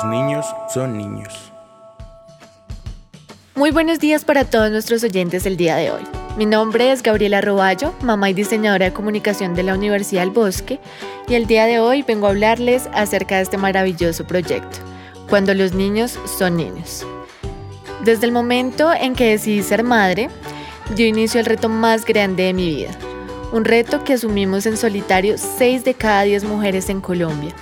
los niños son niños. Muy buenos días para todos nuestros oyentes del día de hoy. Mi nombre es Gabriela Roballo, mamá y diseñadora de comunicación de la Universidad del Bosque, y el día de hoy vengo a hablarles acerca de este maravilloso proyecto, Cuando los niños son niños. Desde el momento en que decidí ser madre, dio inicio al reto más grande de mi vida, un reto que asumimos en solitario 6 de cada 10 mujeres en Colombia,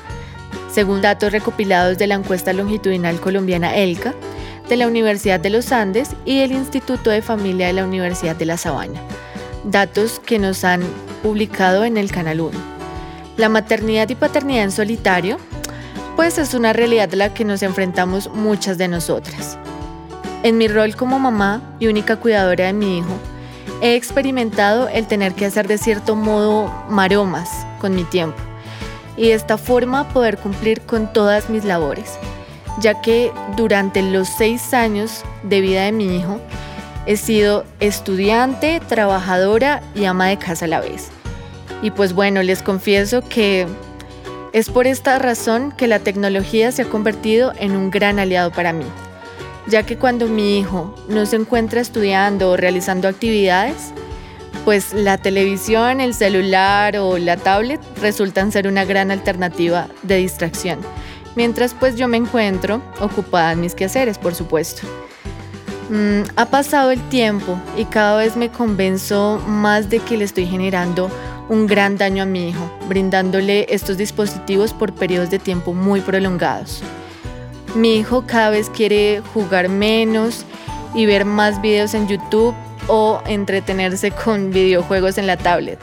según datos recopilados de la encuesta longitudinal colombiana ELCA, de la Universidad de los Andes y del Instituto de Familia de la Universidad de La Sabana, datos que nos han publicado en el Canal 1. La maternidad y paternidad en solitario, pues es una realidad a la que nos enfrentamos muchas de nosotras. En mi rol como mamá y única cuidadora de mi hijo, he experimentado el tener que hacer de cierto modo maromas con mi tiempo y de esta forma poder cumplir con todas mis labores, ya que durante los seis años de vida de mi hijo he sido estudiante, trabajadora y ama de casa a la vez. Y pues bueno, les confieso que es por esta razón que la tecnología se ha convertido en un gran aliado para mí, ya que cuando mi hijo no se encuentra estudiando o realizando actividades, pues la televisión, el celular o la tablet resultan ser una gran alternativa de distracción, mientras pues yo me encuentro ocupada en mis quehaceres, por supuesto. Mm, ha pasado el tiempo y cada vez me convenzo más de que le estoy generando un gran daño a mi hijo, brindándole estos dispositivos por periodos de tiempo muy prolongados. Mi hijo cada vez quiere jugar menos y ver más videos en YouTube o entretenerse con videojuegos en la tablet.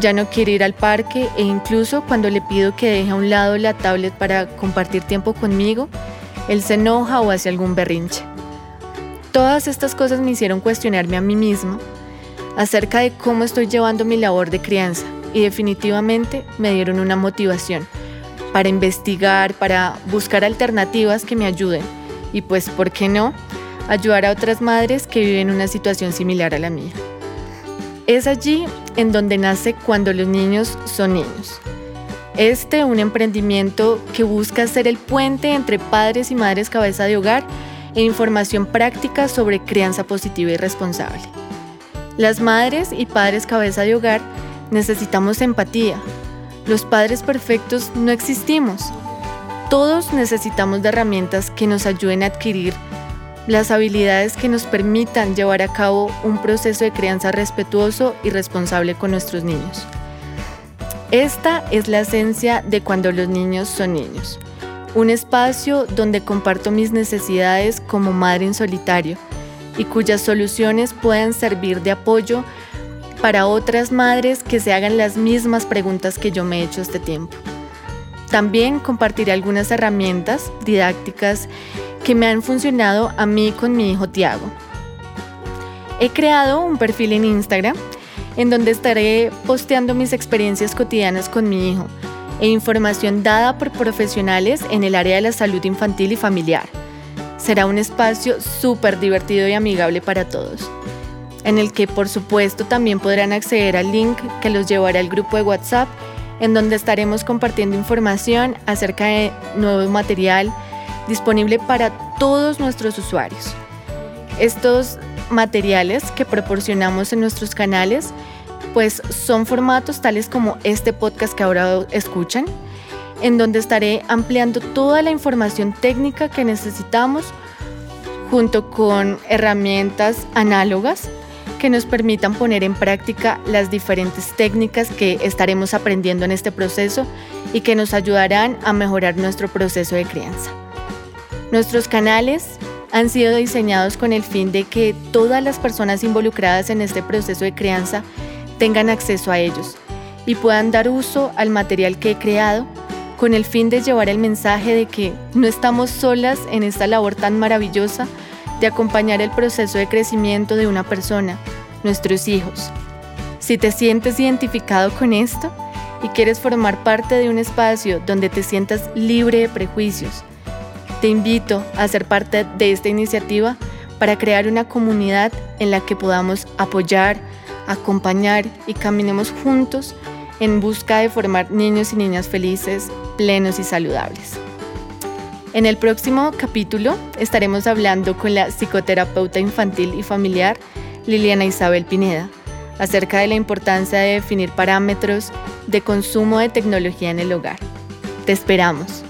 Ya no quiere ir al parque e incluso cuando le pido que deje a un lado la tablet para compartir tiempo conmigo, él se enoja o hace algún berrinche. Todas estas cosas me hicieron cuestionarme a mí mismo acerca de cómo estoy llevando mi labor de crianza y definitivamente me dieron una motivación para investigar, para buscar alternativas que me ayuden y pues, ¿por qué no? Ayudar a otras madres que viven una situación similar a la mía. Es allí en donde nace Cuando los niños son niños. Este un emprendimiento que busca ser el puente entre padres y madres cabeza de hogar e información práctica sobre crianza positiva y responsable. Las madres y padres cabeza de hogar necesitamos empatía. Los padres perfectos no existimos. Todos necesitamos de herramientas que nos ayuden a adquirir las habilidades que nos permitan llevar a cabo un proceso de crianza respetuoso y responsable con nuestros niños. Esta es la esencia de cuando los niños son niños. Un espacio donde comparto mis necesidades como madre en solitario y cuyas soluciones puedan servir de apoyo para otras madres que se hagan las mismas preguntas que yo me he hecho este tiempo. También compartiré algunas herramientas didácticas que me han funcionado a mí con mi hijo Tiago. He creado un perfil en Instagram en donde estaré posteando mis experiencias cotidianas con mi hijo e información dada por profesionales en el área de la salud infantil y familiar. Será un espacio súper divertido y amigable para todos, en el que por supuesto también podrán acceder al link que los llevará al grupo de WhatsApp, en donde estaremos compartiendo información acerca de nuevo material, disponible para todos nuestros usuarios. Estos materiales que proporcionamos en nuestros canales pues son formatos tales como este podcast que ahora escuchan, en donde estaré ampliando toda la información técnica que necesitamos junto con herramientas análogas que nos permitan poner en práctica las diferentes técnicas que estaremos aprendiendo en este proceso y que nos ayudarán a mejorar nuestro proceso de crianza. Nuestros canales han sido diseñados con el fin de que todas las personas involucradas en este proceso de crianza tengan acceso a ellos y puedan dar uso al material que he creado con el fin de llevar el mensaje de que no estamos solas en esta labor tan maravillosa de acompañar el proceso de crecimiento de una persona, nuestros hijos. Si te sientes identificado con esto y quieres formar parte de un espacio donde te sientas libre de prejuicios, te invito a ser parte de esta iniciativa para crear una comunidad en la que podamos apoyar, acompañar y caminemos juntos en busca de formar niños y niñas felices, plenos y saludables. En el próximo capítulo estaremos hablando con la psicoterapeuta infantil y familiar Liliana Isabel Pineda acerca de la importancia de definir parámetros de consumo de tecnología en el hogar. Te esperamos.